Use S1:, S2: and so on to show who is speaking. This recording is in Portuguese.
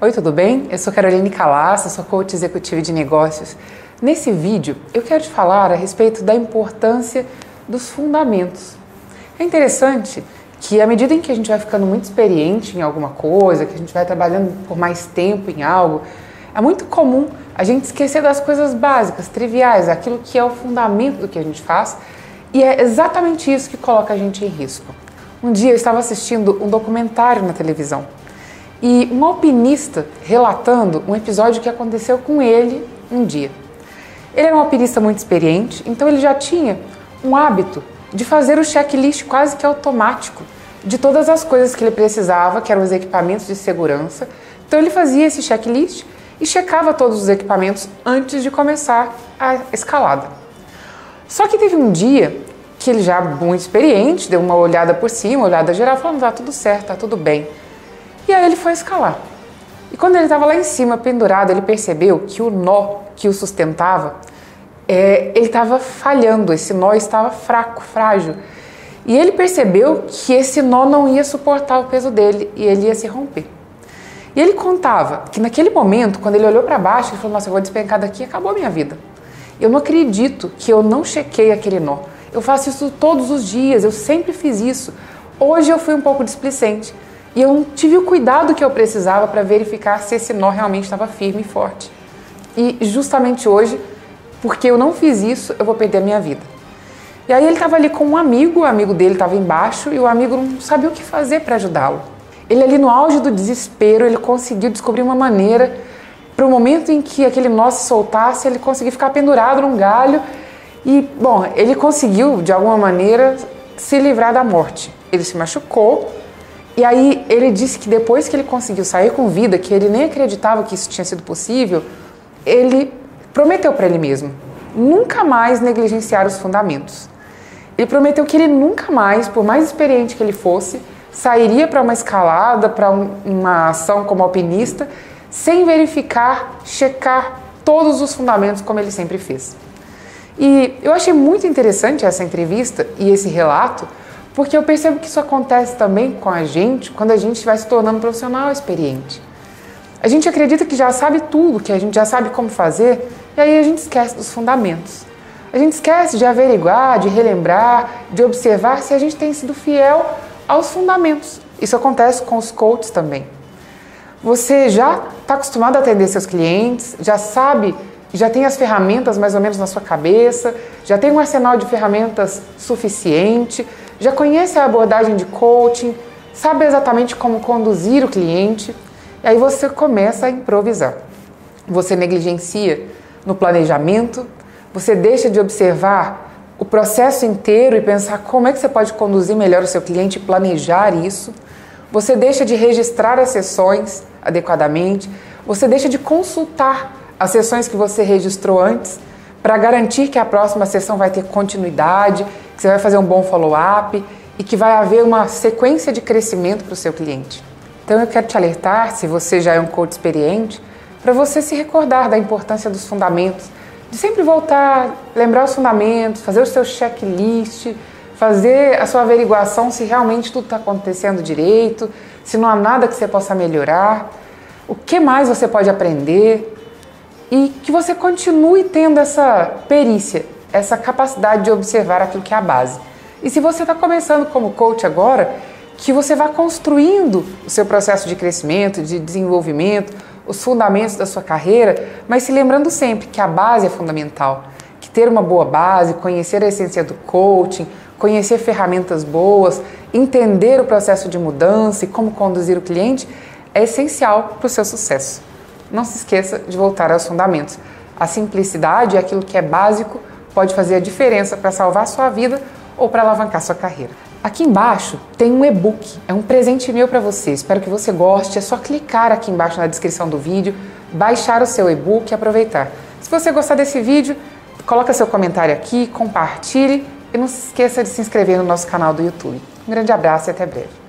S1: Oi, tudo bem? Eu sou Caroline Calassa, sou coach executiva de negócios. Nesse vídeo, eu quero te falar a respeito da importância dos fundamentos. É interessante que à medida em que a gente vai ficando muito experiente em alguma coisa, que a gente vai trabalhando por mais tempo em algo, é muito comum a gente esquecer das coisas básicas, triviais, aquilo que é o fundamento do que a gente faz, e é exatamente isso que coloca a gente em risco. Um dia eu estava assistindo um documentário na televisão e um alpinista relatando um episódio que aconteceu com ele um dia. Ele era um alpinista muito experiente, então ele já tinha um hábito de fazer o checklist quase que automático de todas as coisas que ele precisava, que eram os equipamentos de segurança. Então ele fazia esse checklist e checava todos os equipamentos antes de começar a escalada. Só que teve um dia que ele já muito experiente, deu uma olhada por cima, uma olhada geral, falando, tá tudo certo, tá tudo bem. E aí ele foi escalar. E quando ele estava lá em cima, pendurado, ele percebeu que o nó que o sustentava, é, ele estava falhando, esse nó estava fraco, frágil. E ele percebeu que esse nó não ia suportar o peso dele e ele ia se romper. E ele contava que naquele momento, quando ele olhou para baixo, ele falou: Nossa, eu vou despencar daqui e acabou a minha vida. Eu não acredito que eu não chequei aquele nó. Eu faço isso todos os dias, eu sempre fiz isso. Hoje eu fui um pouco displicente. E eu tive o cuidado que eu precisava para verificar se esse nó realmente estava firme e forte. E justamente hoje, porque eu não fiz isso, eu vou perder a minha vida. E aí ele estava ali com um amigo, o amigo dele estava embaixo e o amigo não sabia o que fazer para ajudá-lo. Ele ali no auge do desespero, ele conseguiu descobrir uma maneira para o momento em que aquele nó se soltasse, ele conseguir ficar pendurado num galho e, bom, ele conseguiu de alguma maneira se livrar da morte. Ele se machucou, e aí ele disse que depois que ele conseguiu sair com vida, que ele nem acreditava que isso tinha sido possível, ele prometeu para ele mesmo nunca mais negligenciar os fundamentos. Ele prometeu que ele nunca mais, por mais experiente que ele fosse, sairia para uma escalada, para um, uma ação como alpinista, sem verificar, checar todos os fundamentos como ele sempre fez. E eu achei muito interessante essa entrevista e esse relato, porque eu percebo que isso acontece também com a gente quando a gente vai se tornando profissional experiente. A gente acredita que já sabe tudo, que a gente já sabe como fazer, e aí a gente esquece dos fundamentos. A gente esquece de averiguar, de relembrar, de observar se a gente tem sido fiel aos fundamentos. Isso acontece com os coaches também. Você já está acostumado a atender seus clientes, já sabe, já tem as ferramentas mais ou menos na sua cabeça, já tem um arsenal de ferramentas suficiente, já conhece a abordagem de coaching, sabe exatamente como conduzir o cliente, e aí você começa a improvisar. Você negligencia no planejamento, você deixa de observar o processo inteiro e pensar como é que você pode conduzir melhor o seu cliente planejar isso. Você deixa de registrar as sessões adequadamente, você deixa de consultar as sessões que você registrou antes para garantir que a próxima sessão vai ter continuidade que você vai fazer um bom follow-up e que vai haver uma sequência de crescimento para o seu cliente. Então eu quero te alertar, se você já é um coach experiente, para você se recordar da importância dos fundamentos, de sempre voltar, lembrar os fundamentos, fazer o seu checklist, fazer a sua averiguação se realmente tudo está acontecendo direito, se não há nada que você possa melhorar, o que mais você pode aprender e que você continue tendo essa perícia essa capacidade de observar aquilo que é a base. E se você está começando como coach agora, que você vá construindo o seu processo de crescimento, de desenvolvimento, os fundamentos da sua carreira, mas se lembrando sempre que a base é fundamental, que ter uma boa base, conhecer a essência do coaching, conhecer ferramentas boas, entender o processo de mudança e como conduzir o cliente é essencial para o seu sucesso. Não se esqueça de voltar aos fundamentos. A simplicidade é aquilo que é básico pode fazer a diferença para salvar sua vida ou para alavancar sua carreira. Aqui embaixo tem um e-book, é um presente meu para você. Espero que você goste. É só clicar aqui embaixo na descrição do vídeo, baixar o seu e-book e aproveitar. Se você gostar desse vídeo, coloca seu comentário aqui, compartilhe e não se esqueça de se inscrever no nosso canal do YouTube. Um grande abraço e até breve.